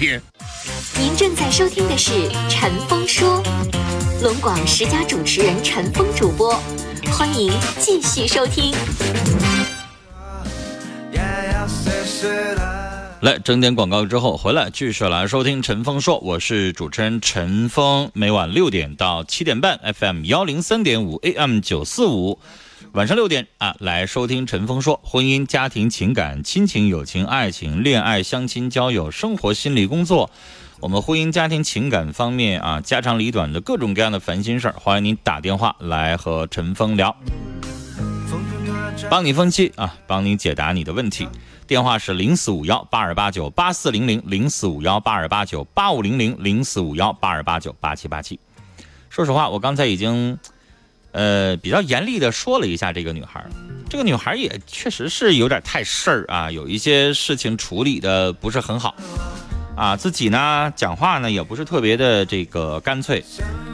您正在收听的是《陈峰说》，龙广十佳主持人陈峰主播，欢迎继续收听。来整点广告之后回来继续来收听陈峰说，我是主持人陈峰，每晚六点到七点半，FM 幺零三点五，AM 九四五，晚上六点啊来收听陈峰说，婚姻、家庭、情感、亲情、友情、爱情、恋爱、相亲、交友、生活、心理、工作，我们婚姻、家庭、情感方面啊家长里短的各种各样的烦心事儿，欢迎您打电话来和陈峰聊，帮你分析啊，帮你解答你的问题。电话是零四五幺八二八九八四零零零四五幺八二八九八五零零零四五幺八二八九八七八七。说实话，我刚才已经，呃，比较严厉的说了一下这个女孩。这个女孩也确实是有点太事儿啊，有一些事情处理的不是很好，啊，自己呢讲话呢也不是特别的这个干脆。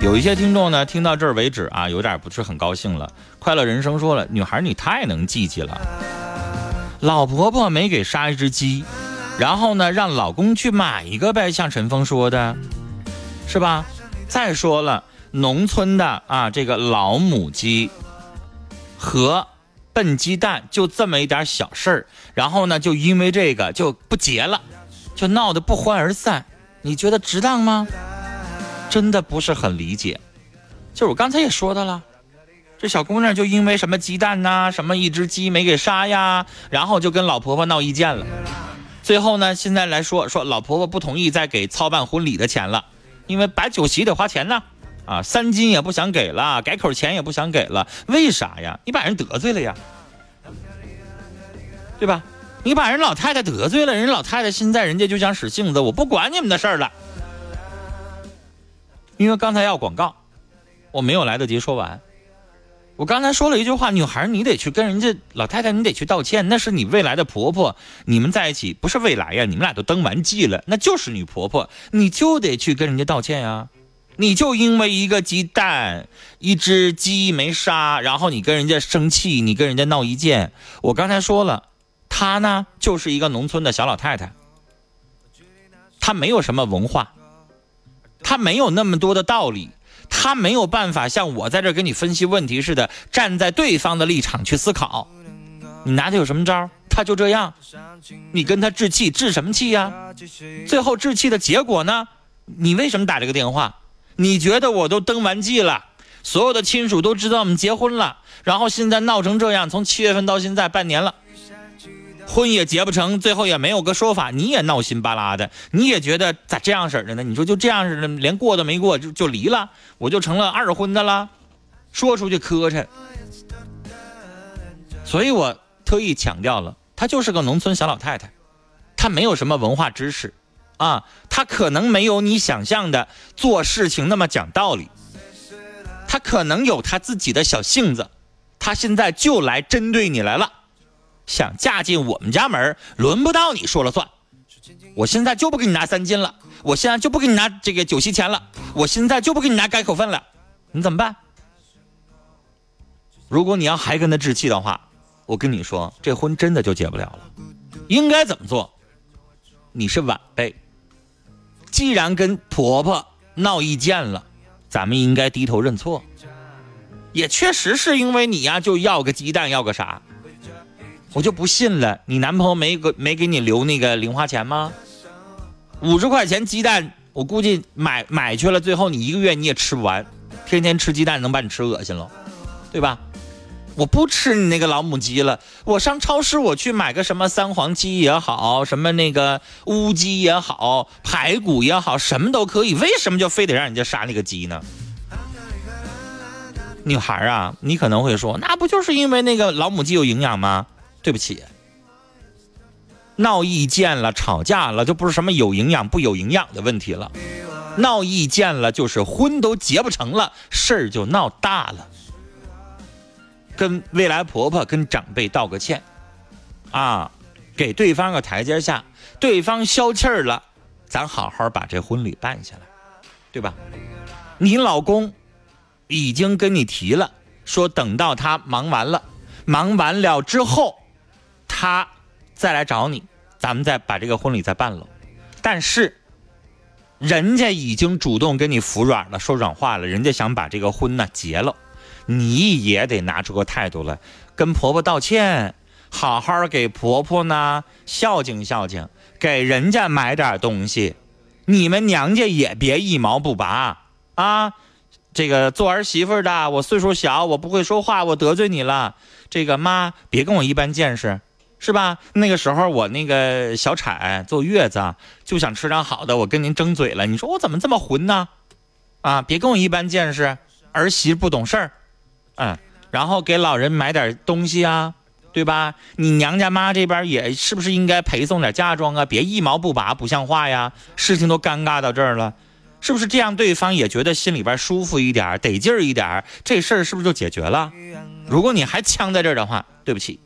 有一些听众呢听到这儿为止啊，有点不是很高兴了。快乐人生说了，女孩你太能记记了。老婆婆没给杀一只鸡，然后呢，让老公去买一个呗，像陈峰说的，是吧？再说了，农村的啊，这个老母鸡和笨鸡蛋就这么一点小事儿，然后呢，就因为这个就不结了，就闹得不欢而散，你觉得值当吗？真的不是很理解。就是我刚才也说的了。这小姑娘就因为什么鸡蛋呐，什么一只鸡没给杀呀，然后就跟老婆婆闹意见了。最后呢，现在来说说老婆婆不同意再给操办婚礼的钱了，因为摆酒席得花钱呢。啊，三金也不想给了，改口钱也不想给了，为啥呀？你把人得罪了呀，对吧？你把人老太太得罪了，人老太太现在人家就想使性子，我不管你们的事儿了。因为刚才要广告，我没有来得及说完。我刚才说了一句话，女孩你得去跟人家老太太，你得去道歉，那是你未来的婆婆，你们在一起不是未来呀，你们俩都登完记了，那就是女婆婆，你就得去跟人家道歉呀。你就因为一个鸡蛋，一只鸡没杀，然后你跟人家生气，你跟人家闹意见。我刚才说了，她呢就是一个农村的小老太太，她没有什么文化，她没有那么多的道理。他没有办法像我在这跟你分析问题似的，站在对方的立场去思考。你拿他有什么招？他就这样，你跟他置气，置什么气呀？最后置气的结果呢？你为什么打这个电话？你觉得我都登完记了，所有的亲属都知道我们结婚了，然后现在闹成这样，从七月份到现在半年了。婚也结不成，最后也没有个说法，你也闹心巴拉的，你也觉得咋这样式的呢？你说就这样式的，连过都没过就就离了，我就成了二婚的了，说出去磕碜。所以我特意强调了，她就是个农村小老太太，她没有什么文化知识，啊，他可能没有你想象的做事情那么讲道理，他可能有他自己的小性子，他现在就来针对你来了。想嫁进我们家门轮不到你说了算。我现在就不给你拿三金了，我现在就不给你拿这个酒席钱了，我现在就不给你拿改口份了，你怎么办？如果你要还跟他置气的话，我跟你说，这婚真的就结不了了。应该怎么做？你是晚辈，既然跟婆婆闹意见了，咱们应该低头认错。也确实是因为你呀，就要个鸡蛋，要个啥？我就不信了，你男朋友没给没给你留那个零花钱吗？五十块钱鸡蛋，我估计买买去了，最后你一个月你也吃不完，天天吃鸡蛋能把你吃恶心了，对吧？我不吃你那个老母鸡了，我上超市我去买个什么三黄鸡也好，什么那个乌鸡也好，排骨也好，什么都可以，为什么就非得让人家杀那个鸡呢？女孩啊，你可能会说，那不就是因为那个老母鸡有营养吗？对不起，闹意见了、吵架了，就不是什么有营养不有营养的问题了。闹意见了，就是婚都结不成了，事儿就闹大了。跟未来婆婆、跟长辈道个歉，啊，给对方个台阶下，对方消气儿了，咱好好把这婚礼办下来，对吧？你老公已经跟你提了，说等到他忙完了，忙完了之后，他再来找你，咱们再把这个婚礼再办了。但是，人家已经主动跟你服软了，说软话了，人家想把这个婚呢结了，你也得拿出个态度来，跟婆婆道歉，好好给婆婆呢孝敬孝敬，给人家买点东西，你们娘家也别一毛不拔啊！这个做儿媳妇的，我岁数小，我不会说话，我得罪你了，这个妈别跟我一般见识。是吧？那个时候我那个小产坐月子，就想吃点好的，我跟您争嘴了。你说我怎么这么混呢？啊，别跟我一般见识，儿媳不懂事儿，嗯，然后给老人买点东西啊，对吧？你娘家妈这边也是不是应该陪送点嫁妆啊？别一毛不拔，不像话呀！事情都尴尬到这儿了，是不是这样？对方也觉得心里边舒服一点，得劲儿一点，这事儿是不是就解决了？如果你还呛在这儿的话，对不起。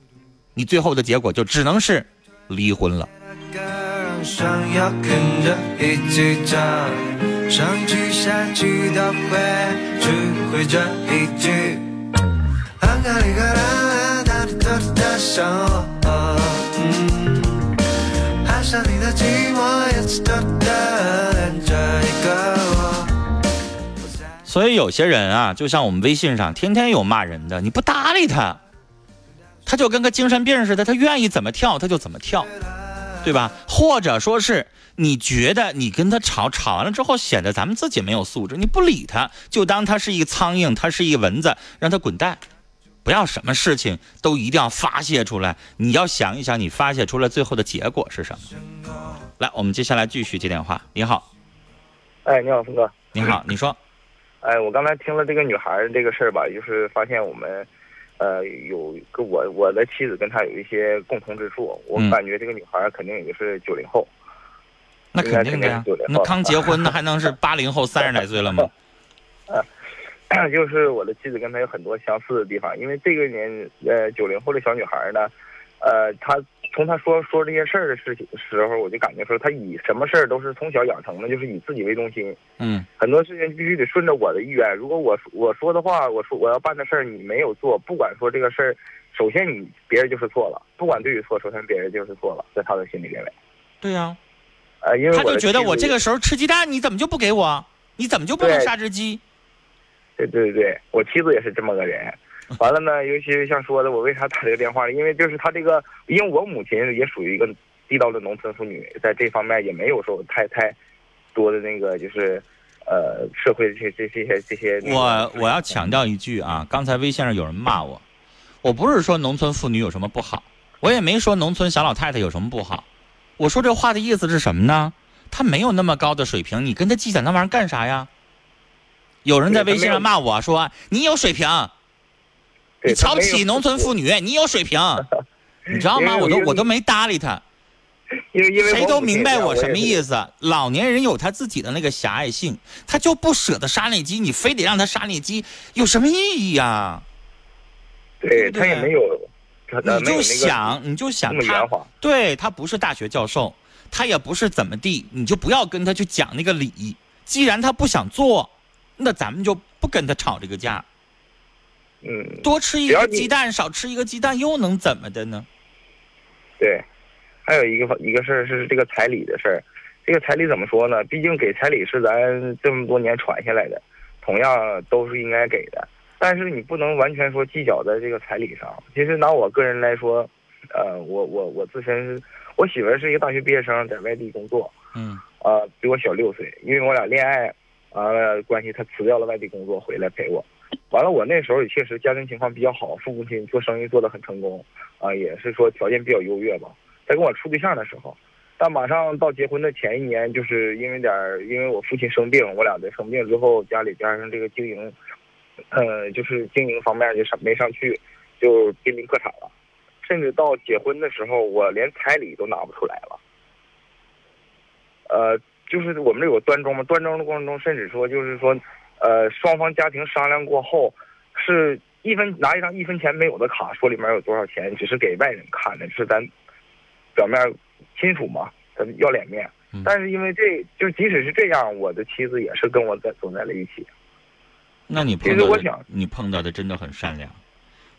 你最后的结果就只能是离婚了。所以有些人啊，就像我们微信上天天有骂人的，你不搭理他。他就跟个精神病似的，他愿意怎么跳他就怎么跳，对吧？或者说是你觉得你跟他吵吵完了之后，显得咱们自己没有素质，你不理他，就当他是一个苍蝇，他是一蚊子，让他滚蛋。不要什么事情都一定要发泄出来，你要想一想，你发泄出来最后的结果是什么？来，我们接下来继续接电话。你好，哎，你好，峰哥。你好，你说。哎，我刚才听了这个女孩这个事儿吧，就是发现我们。呃，有跟我我的妻子跟她有一些共同之处，我感觉这个女孩肯定也是九零后，那肯定的呀，那刚结婚那还能是八零后三十来岁了吗？呃，就是我的妻子跟她有很多相似的地方，因为这个年呃九零后的小女孩呢，呃，她。从她说说这些事儿的事情时候，我就感觉说她以什么事儿都是从小养成的，就是以自己为中心。嗯，很多事情必须得顺着我的意愿。如果我我说的话，我说我要办的事儿你没有做，不管说这个事儿，首先你别人就是错了，不管对与错，首先别人就是错了，在他的心里认为。对呀，呃，因为他就觉得我这个时候吃鸡蛋，你怎么就不给我？你怎么就不能杀只鸡？对对对对，我妻子也是这么个人。完了呢，尤其像说的，我为啥打这个电话呢？因为就是她这个，因为我母亲也属于一个地道的农村妇女，在这方面也没有说太太多的那个，就是呃，社会这些这这些这些。我我要强调一句啊，刚才微信上有人骂我，我不是说农村妇女有什么不好，我也没说农村小老太太有什么不好，我说这话的意思是什么呢？她没有那么高的水平，你跟她计较那玩意儿干啥呀？有人在微信上骂我说你有水平。你瞧不起农村妇女，你有水平，你知道吗？我都我都没搭理他，因为因为谁都明白我什么意思。老年人有他自己的那个狭隘性，他就不舍得杀那鸡，你非得让他杀那鸡，有什么意义呀？对他也没有，你就想你就想他，对他不是大学教授，他也不是怎么地，你就不要跟他去讲那个理。既然他不想做，那咱们就不跟他吵这个架。嗯，多吃一个鸡蛋，少吃一个鸡蛋，又能怎么的呢？对，还有一个一个事儿是这个彩礼的事儿。这个彩礼怎么说呢？毕竟给彩礼是咱这么多年传下来的，同样都是应该给的。但是你不能完全说计较在这个彩礼上。其实拿我个人来说，呃，我我我自身，我媳妇儿是一个大学毕业生，在外地工作。嗯。呃，比我小六岁，因为我俩恋爱完了关系，他辞掉了外地工作，回来陪我。完了，我那时候也确实家庭情况比较好，父母亲做生意做得很成功，啊，也是说条件比较优越吧。在跟我处对象的时候，但马上到结婚的前一年，就是因为点，因为我父亲生病，我俩在生病之后，家里加上这个经营，呃，就是经营方面就上没上去，就濒临破产了。甚至到结婚的时候，我连彩礼都拿不出来了。呃，就是我们这有端庄嘛，端庄的过程中，甚至说就是说，呃，双方家庭商量过后，是一分拿一张一分钱没有的卡，说里面有多少钱，只是给外人看的，是咱表面亲属嘛，咱要脸面。嗯但是因为这就即使是这样，我的妻子也是跟我在走在了一起。那你其碰到的实我想你碰到的真的很善良。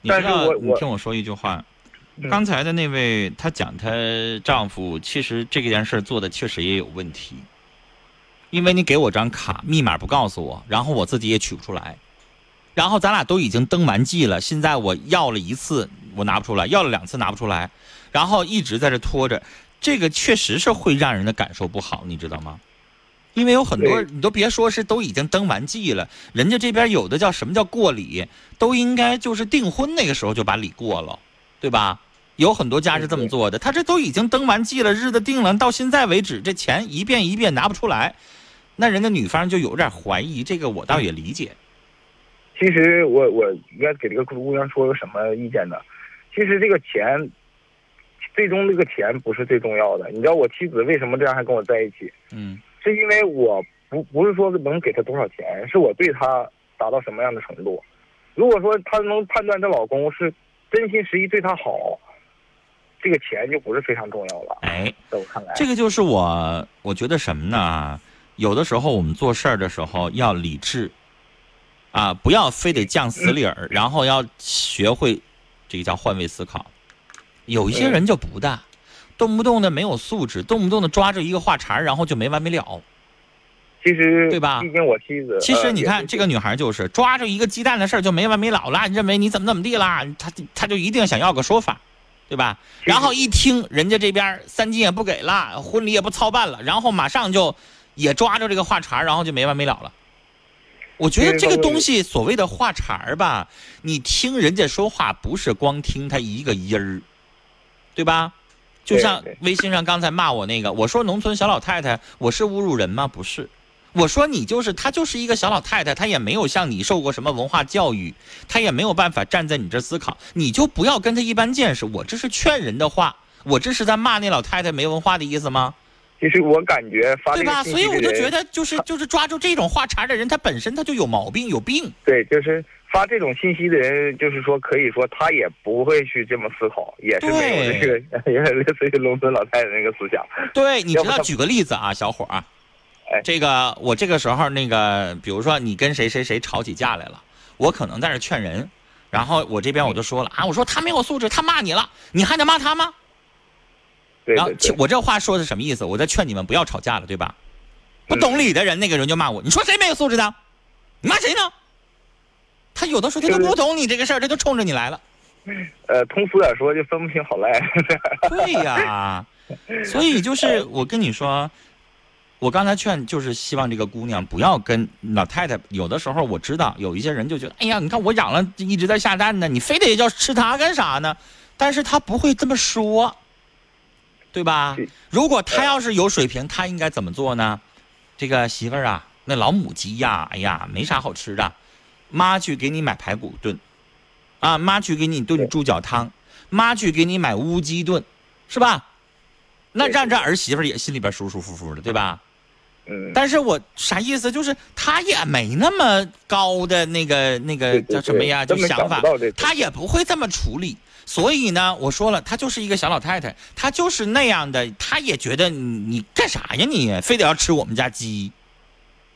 你但知道，是我我你听我说一句话，嗯刚才的那位她讲她丈夫，其实这件事做的确实也有问题，因为你给我张卡，密码不告诉我，然后我自己也取不出来，然后咱俩都已经登完记了，现在我要了一次我拿不出来，要了两次拿不出来，然后一直在这拖着，这个确实是会让人的感受不好，你知道吗？因为有很多，你都别说是都已经登完记了，人家这边有的叫什么叫过礼，都应该就是订婚那个时候就把礼过了，对吧？有很多家是这么做的，他这都已经登完记了，日子定了，到现在为止，这钱一遍一遍拿不出来，那人家女方就有点怀疑，这个我倒也理解。其实我我应该给这个姑娘说个什么意见呢？其实这个钱，最终这个钱不是最重要的。你知道我妻子为什么这样还跟我在一起？嗯是因为我不不是说能给她多少钱，是我对她达到什么样的程度。如果说她能判断她老公是真心实意对她好，这个钱就不是非常重要了。哎，在我看来，这个就是我我觉得什么呢？有的时候我们做事儿的时候要理智，啊，不要非得犟死理儿，然后要学会这个叫换位思考。有一些人就不大，动不动的没有素质，动不动的抓住一个话茬，然后就没完没了。其实对吧毕竟我妻子，其实你看这个女孩就是抓着一个鸡蛋的事儿就没完没了了，认为你怎么怎么地啦，她她就一定想要个说法，对吧？然后一听人家这边三金也不给了，婚礼也不操办了，然后马上就也抓着这个话茬，然后就没完没了了。我觉得这个东西所谓的话茬儿吧，你听人家说话不是光听他一个音儿，对吧？就像微信上刚才骂我那个，我说农村小老太太，我是侮辱人吗？不是，我说你就是她，就是一个小老太太，她也没有像你受过什么文化教育，她也没有办法站在你这思考，你就不要跟她一般见识。我这是劝人的话，我这是在骂那老太太没文化的意思吗？其实我感觉发对吧？所以我就觉得，就是就是抓住这种话茬的人，他本身他就有毛病，有病。对，就是发这种信息的人，就是说，可以说他也不会去这么思考，也是没有这个，也类似于农村老太太那个思想。对，你知道，举个例子啊，小伙儿，哎这个我这个时候那个，比如说你跟谁谁谁吵起架来了，我可能在这劝人，然后我这边我就说了啊，我说他没有素质，他骂你了，你还得骂他吗？然后我这话说的是什么意思？我在劝你们不要吵架了，对吧？不懂理的人，那个人就骂我，你说谁没有素质的？你骂谁呢？他有的时候他就就是不懂你这个事儿，他就冲着你来了。呃，通俗点说，就分不清好赖。对呀，所以就是我跟你说，我刚才劝就是希望这个姑娘不要跟老太太。有的时候我知道有一些人就觉得，哎呀，你看我养了一直在下蛋呢，你非得要吃它干啥呢？但是他不会这么说，对吧？如果他要是有水平，他应该怎么做呢？这个媳妇儿啊，那老母鸡呀，哎呀，没啥好吃的，妈去给你买排骨炖，啊，妈去给你炖猪脚汤，妈去给你买乌鸡炖，是吧？那让这儿媳妇儿也心里边舒舒服服的，对吧？嗯，但是我啥意思？就是他也没那么高的那个那个叫什么呀？就想法他也不会这么处理。所以呢，我说了，她就是一个小老太太，她就是那样的，她也觉得你你干啥呀你？非得要吃我们家鸡，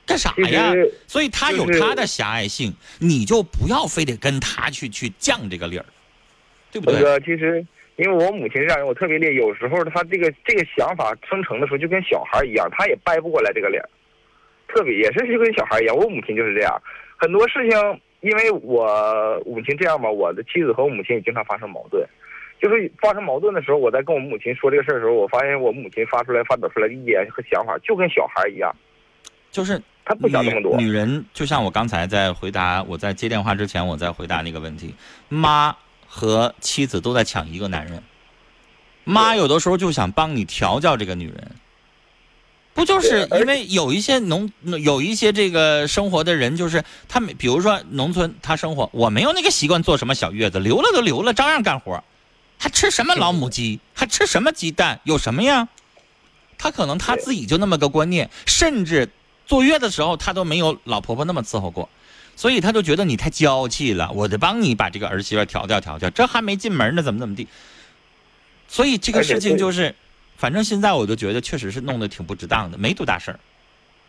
干啥呀？实所以她有她的狭隘性，你就不要非得跟她去去犟这个理儿，对不那对？个其实，因为我母亲是这样人，我特别烈，有时候她这个这个想法生成的时候，就跟小孩一样，她也掰不过来这个脸儿，特别也是就跟小孩一样。我母亲就是这样，很多事情，因为我母亲这样吧，我的妻子和我母亲也经常发生矛盾。就是发生矛盾的时候，我在跟我母亲说这个事儿的时候，我发现我母亲发出来、发表出来的意见和想法，就跟小孩一样，就是她不想那么多。女女人就像我刚才在回答，我在接电话之前，我在回答那个问题，妈和妻子都在抢一个男人，妈有的时候就想帮你调教这个女人，不就是因为有一些农有一些这个生活的人，就是他们，比如说农村他生活，我没有那个习惯做什么小月子，留了都留了，照样干活。还吃什么老母鸡？还吃什么鸡蛋？有什么呀？他可能他自己就那么个观念，甚至坐月的时候他都没有老婆婆那么伺候过，所以他就觉得你太娇气了，我得帮你把这个儿媳妇调教调教，这还没进门呢，怎么怎么地。所以这个事情就是，反正现在我就觉得确实是弄得挺不值当的，没多大事儿。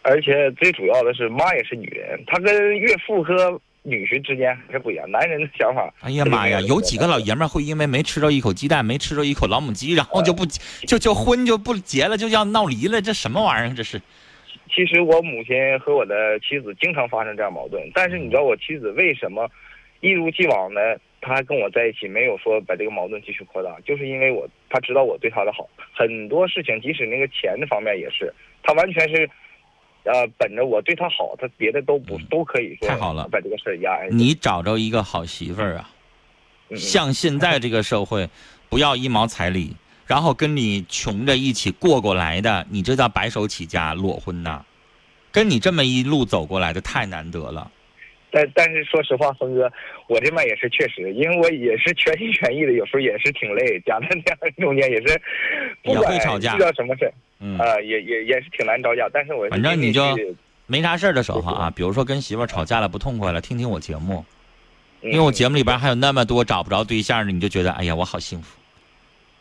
而且最主要的是，妈也是女人，她跟岳父和女婿之间还是不一样。男人的想法，哎呀妈呀，有几个老爷们会因为没吃着一口鸡蛋，没吃着一口老母鸡，然后就不 就就婚就不结了，就要闹离了？这什么玩意儿？这是？其实我母亲和我的妻子经常发生这样矛盾，但是你知道我妻子为什么一如既往的，他还跟我在一起，没有说把这个矛盾继续扩大，就是因为我他知道我对他的好，很多事情，即使那个钱的方面也是，他完全是。呃，本着我对他好，他别的都不都可以说。太好了，把这个事儿压。你找着一个好媳妇儿啊，像现在这个社会，不要一毛彩礼，然后跟你穷着一起过过来的，你这叫白手起家裸婚呐。跟你这么一路走过来的太难得了。但但是说实话，峰哥，我这边也是确实，因为我也是全心全意的，有时候也是挺累，夹在中间也是，也会吵架，遇到什么事嗯啊，也也也是挺难招架，但是我反正你就没啥事儿的时候啊，比如说跟媳妇吵架了不痛快了，听听我节目，因为我节目里边还有那么多找不着对象的，你就觉得哎呀我好幸福，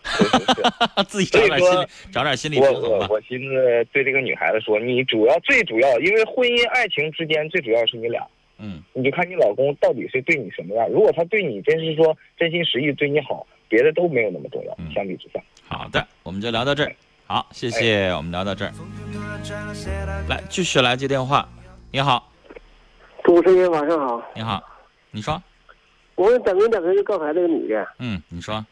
自己找点心理找点心理平衡吧。我寻思对这个女孩子说，你主要最主要，因为婚姻爱情之间最主要是你俩，嗯，你就看你老公到底是对你什么样，如果他对你真是说真心实意对你好，别的都没有那么重要，相比之下。好的，我们就聊到这儿。好，谢谢，我们聊到这儿。来，继续来接电话。你好，主持人晚上好。你好，你说。我等一等，就刚才那个女的。嗯，你说。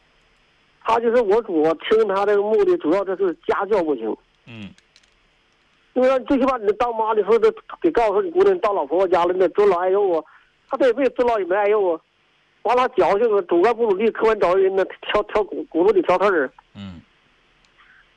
她就是我主听她这个目的，主要就是家教不行。嗯。因为最起码你当妈的时候，得得告诉你姑娘，到老婆婆家了，你得尊老爱幼啊。他这也没尊老也没爱幼啊，完了矫情啊，主观不努力，客观找人呢，挑挑骨骨头里挑刺儿。嗯。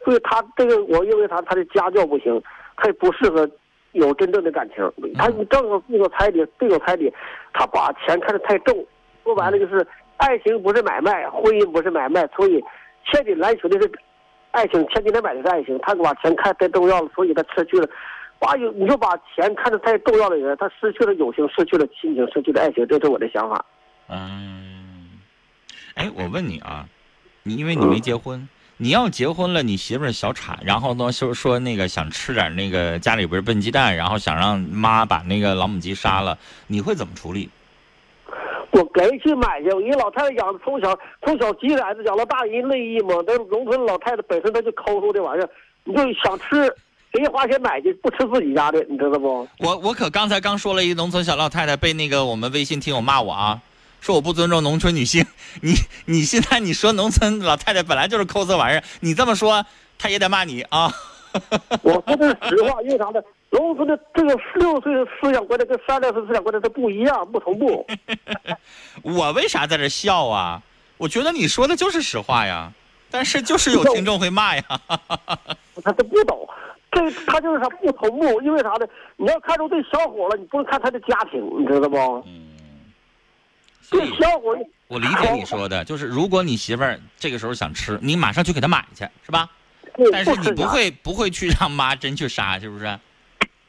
所以他这个，我认为他他的家教不行，他也不适合有真正的感情。他正好这个彩礼，这个彩礼，他把钱看得太重。说白了就是，爱情不是买卖，婚姻不是买卖，所以千金难求的是爱情，千金难买的是爱情。他把钱看太重要了，所以他失去了。把你就把钱看得太重要的人，他失去了友情，失去了亲情，失去了爱情，这是我的想法。嗯，哎，我问你啊，你因为你没结婚。你要结婚了，你媳妇儿小产，然后呢，就说那个想吃点那个家里不是笨鸡蛋，然后想让妈把那个老母鸡杀了，你会怎么处理？我赶紧去买去。一老太太养从小从小鸡崽子养到大，人乐意吗？那农村老太太本身她就抠搜这玩意儿，你就想吃，谁花钱买去，不吃自己家的，你知道不？我我可刚才刚说了一农村小老太太被那个我们微信听友骂我啊。说我不尊重农村女性，你你现在你说农村老太太本来就是抠这玩意儿，你这么说，她也得骂你啊。我说的是实话，因为啥呢？农村的这个六岁的思想观念跟三六岁思想观念它不一样，不同步。我为啥在这笑啊？我觉得你说的就是实话呀，但是就是有听众会骂呀。他都不懂，这他就是他不同步，因为啥呢？你要看出这小伙了，你不能看他的家庭，你知道不？嗯。这小伙，我理解你说的，就是如果你媳妇儿这个时候想吃，你马上去给她买去，是吧？但是你不会不会去让妈真去杀，是不是？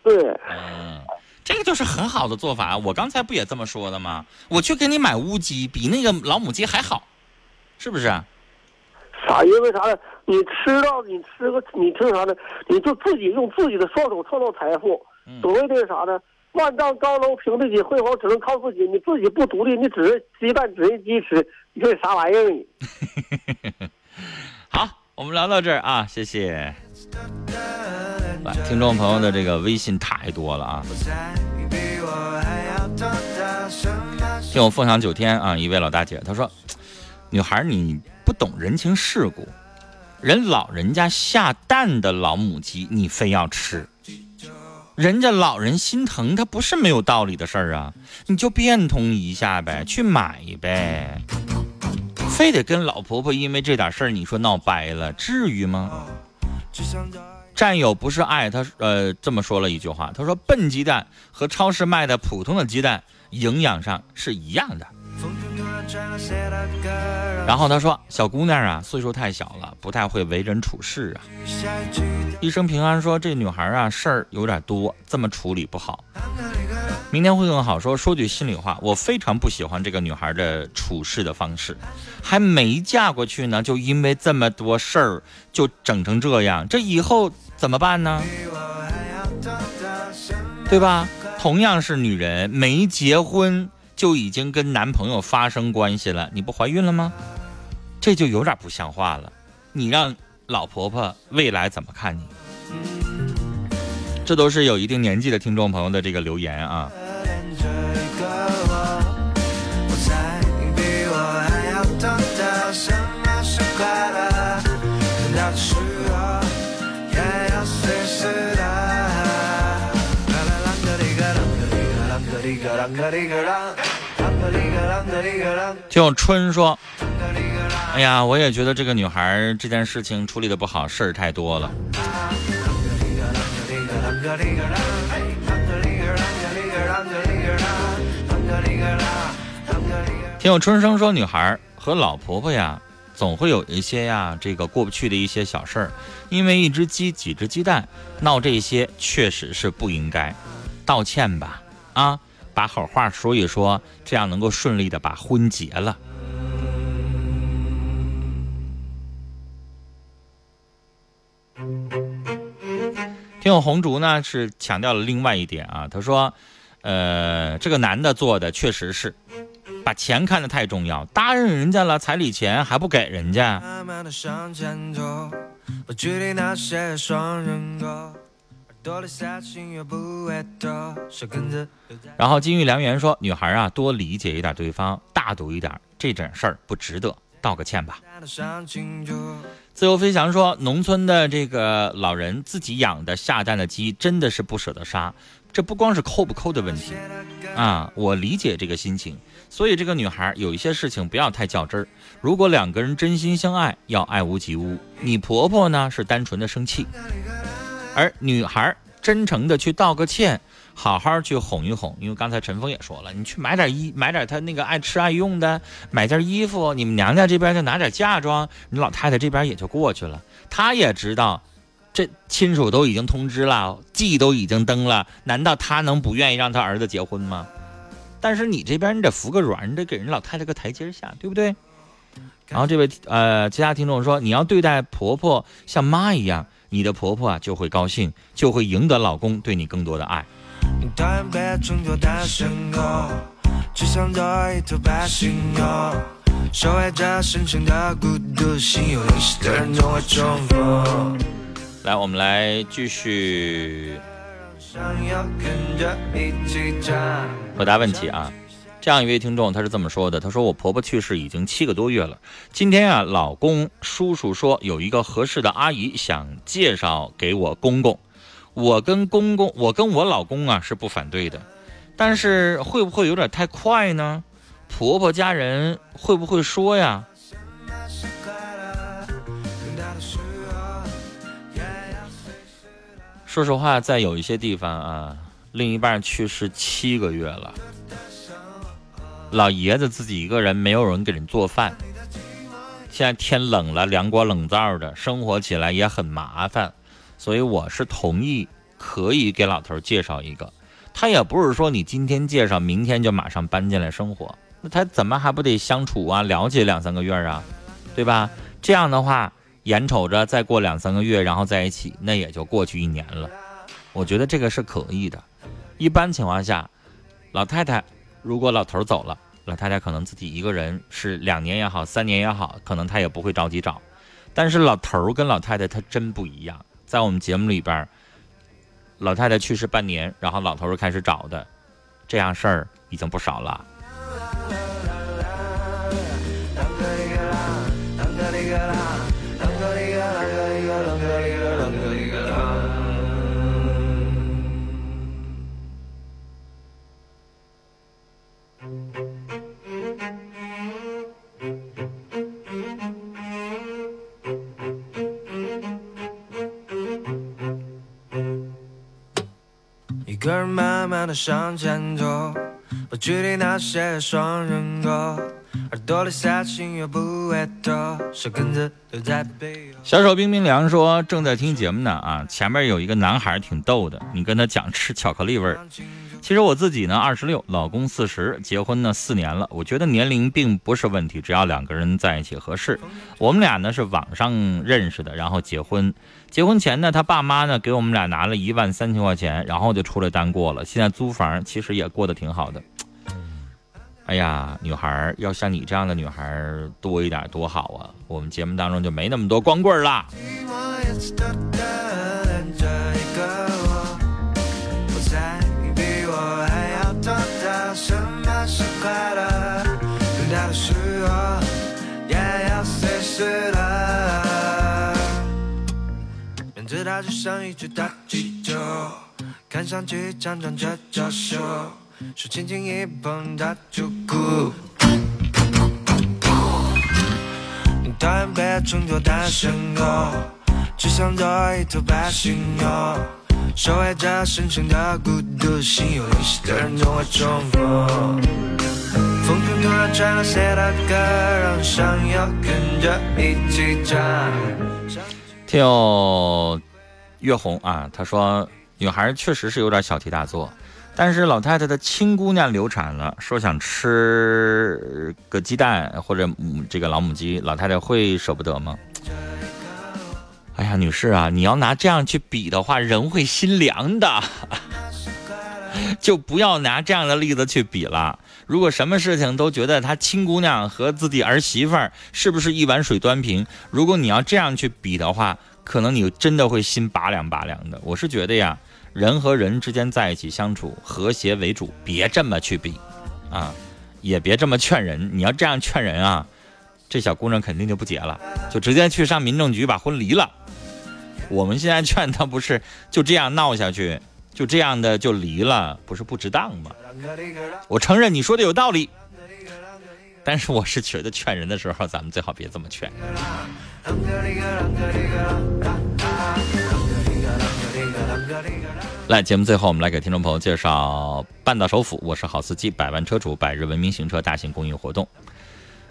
对。嗯，这个就是很好的做法。我刚才不也这么说的吗？我去给你买乌鸡，比那个老母鸡还好，是不是？啥？因为啥呢？你吃到你吃个你吃啥呢？你就自己用自己的双手创造财富。所谓的啥呢？万丈高楼平地起，辉煌只能靠自己。你自己不独立，你只是鸡蛋，只是鸡吃，你这啥玩意儿？你。好，我们聊到这儿啊，谢谢。来听众朋友的这个微信太多了啊。听我凤翔九天啊，一位老大姐她说：“女孩你不懂人情世故，人老人家下蛋的老母鸡，你非要吃。”人家老人心疼，他不是没有道理的事儿啊！你就变通一下呗，去买呗，非得跟老婆婆因为这点事儿，你说闹掰了，至于吗？战友不是爱他，呃，这么说了一句话，他说笨鸡蛋和超市卖的普通的鸡蛋营养上是一样的。然后他说：“小姑娘啊，岁数太小了，不太会为人处事啊。”一生平安说：“这女孩啊，事儿有点多，这么处理不好。明天会更好。”说说句心里话，我非常不喜欢这个女孩的处事的方式，还没嫁过去呢，就因为这么多事儿就整成这样，这以后怎么办呢？对吧？同样是女人，没结婚就已经跟男朋友发生关系了，你不怀孕了吗？这就有点不像话了。你让老婆婆未来怎么看你？这都是有一定年纪的听众朋友的这个留言啊。听春说：“哎呀，我也觉得这个女孩这件事情处理的不好，事儿太多了。”听有春生说：“女孩和老婆婆呀，总会有一些呀，这个过不去的一些小事儿，因为一只鸡几只鸡蛋，闹这些确实是不应该，道歉吧，啊。”把好话说一说，这样能够顺利的把婚结了。听友红烛呢是强调了另外一点啊，他说，呃，这个男的做的确实是把钱看得太重要，答应人家了彩礼钱还不给人家。然后金玉良缘说：“女孩啊，多理解一点对方，大度一点，这点事儿不值得，道个歉吧。”自由飞翔说：“农村的这个老人自己养的下蛋的鸡，真的是不舍得杀。这不光是抠不抠的问题啊，我理解这个心情。所以这个女孩有一些事情不要太较真儿。如果两个人真心相爱，要爱屋及乌。你婆婆呢是单纯的生气。”而女孩真诚的去道个歉，好好去哄一哄，因为刚才陈峰也说了，你去买点衣，买点他那个爱吃爱用的，买件衣服，你们娘家这边就拿点嫁妆，你老太太这边也就过去了。她也知道，这亲属都已经通知了，祭都已经登了，难道她能不愿意让她儿子结婚吗？但是你这边你得服个软，你得给人老太太个台阶下，对不对？然后这位呃其他听众说，你要对待婆婆像妈一样。你的婆婆啊就会高兴，就会赢得老公对你更多的爱。来，我们来继续回答问题啊。这样一位听众，他是这么说的：“他说我婆婆去世已经七个多月了，今天啊，老公叔叔说有一个合适的阿姨想介绍给我公公，我跟公公，我跟我老公啊是不反对的，但是会不会有点太快呢？婆婆家人会不会说呀？说实话，在有一些地方啊，另一半去世七个月了。”老爷子自己一个人，没有人给人做饭。现在天冷了，凉瓜冷灶的，生活起来也很麻烦。所以我是同意，可以给老头介绍一个。他也不是说你今天介绍，明天就马上搬进来生活。那他怎么还不得相处啊，了解两三个月啊，对吧？这样的话，眼瞅着再过两三个月，然后在一起，那也就过去一年了。我觉得这个是可以的。一般情况下，老太太。如果老头走了，老太太可能自己一个人是两年也好，三年也好，可能她也不会着急找。但是老头跟老太太她真不一样，在我们节目里边，老太太去世半年，然后老头开始找的，这样事儿已经不少了。向前走，不距离那些双人歌，耳朵里塞进又不会多，舌根子留在背后。小手冰冰凉说正在听节目呢啊，前面有一个男孩挺逗的，你跟他讲吃巧克力味儿。其实我自己呢二十六，老公四十，结婚呢四年了，我觉得年龄并不是问题，只要两个人在一起合适。我们俩呢是网上认识的，然后结婚。结婚前呢，他爸妈呢给我们俩拿了一万三千块钱，然后就出来单过了。现在租房其实也过得挺好的。哎呀，女孩要像你这样的女孩多一点多好啊！我们节目当中就没那么多光棍儿啦。像一只大气球，看上去强壮着娇羞，手轻轻一碰它就哭。讨厌被称作单身狗，只想做一头白犀牛，守卫着神圣的孤独，心有灵犀的人总会重逢。风中突然传来谁的歌，让想要跟着一起唱。听月红啊，她说女孩确实是有点小题大做，但是老太太的亲姑娘流产了，说想吃个鸡蛋或者母这个老母鸡，老太太会舍不得吗？哎呀，女士啊，你要拿这样去比的话，人会心凉的，就不要拿这样的例子去比了。如果什么事情都觉得他亲姑娘和自己儿媳妇儿是不是一碗水端平，如果你要这样去比的话，可能你真的会心拔凉拔凉的。我是觉得呀，人和人之间在一起相处，和谐为主，别这么去比，啊，也别这么劝人。你要这样劝人啊，这小姑娘肯定就不结了，就直接去上民政局把婚离了。我们现在劝她不是就这样闹下去，就这样的就离了，不是不值当吗？我承认你说的有道理，但是我是觉得劝人的时候，咱们最好别这么劝。来，节目最后我们来给听众朋友介绍半岛首府，我是好司机，百万车主百日文明行车大型公益活动。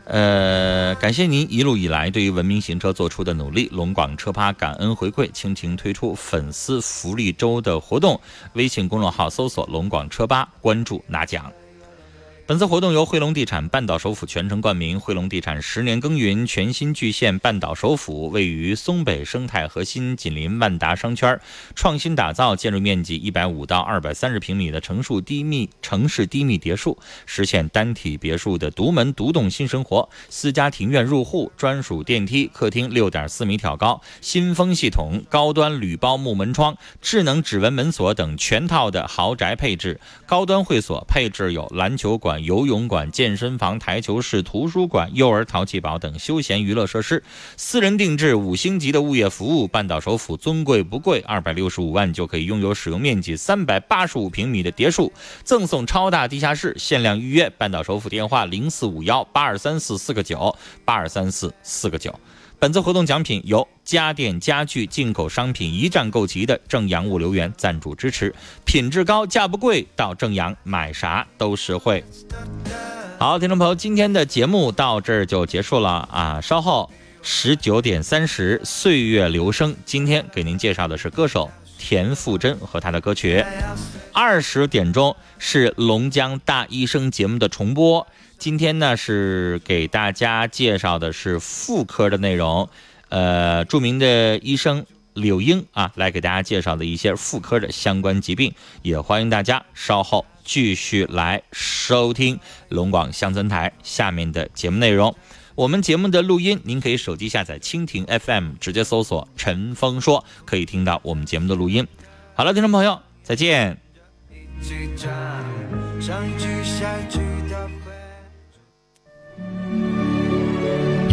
呃，感谢您一路以来对于文明行车做出的努力。龙广车趴感恩回馈，倾情推出粉丝福利周的活动，微信公众号搜索“龙广车吧”，关注拿奖。本次活动由汇龙地产半岛首府全程冠名，汇龙地产十年耕耘，全新巨献半岛首府，位于松北生态核心，紧邻万达商圈，创新打造建筑面积一百五到二百三十平米的城市低密城市低密别墅，实现单体别墅的独门独栋新生活。私家庭院入户，专属电梯，客厅六点四米挑高，新风系统，高端铝包木门窗，智能指纹门锁等全套的豪宅配置。高端会所配置有篮球馆。游泳馆、健身房、台球室、图书馆、幼儿淘气堡等休闲娱乐设施，私人定制五星级的物业服务。半岛首府尊贵不贵，二百六十五万就可以拥有使用面积三百八十五平米的别墅，赠送超大地下室，限量预约。半岛首府电话零四五幺八二三四四个九八二三四四个九。本次活动奖品由家电家具进口商品一站购齐的正阳物流园赞助支持，品质高价不贵，到正阳买啥都实惠。好，听众朋友，今天的节目到这儿就结束了啊！稍后十九点三十，岁月留声，今天给您介绍的是歌手田馥甄和他的歌曲。二十点钟是龙江大医生节目的重播。今天呢是给大家介绍的是妇科的内容，呃，著名的医生柳英啊，来给大家介绍的一些妇科的相关疾病，也欢迎大家稍后继续来收听龙广乡村台下面的节目内容。我们节目的录音，您可以手机下载蜻蜓 FM，直接搜索“陈峰说”，可以听到我们节目的录音。好了，听众朋友，再见。一句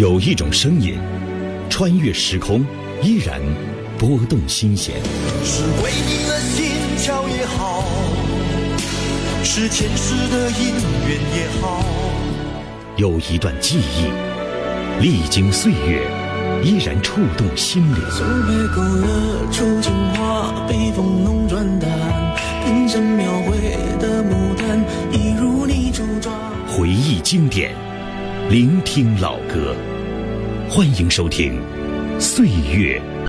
有一种声音，穿越时空，依然拨动心弦；是为你的心跳也好，是前世的姻缘也好。有一段记忆，历经岁月，依然触动心灵。松北勾勒出情花，北风弄转淡，冰山描绘的牡丹，一如你主抓。回忆经典，聆听老歌，欢迎收听《岁月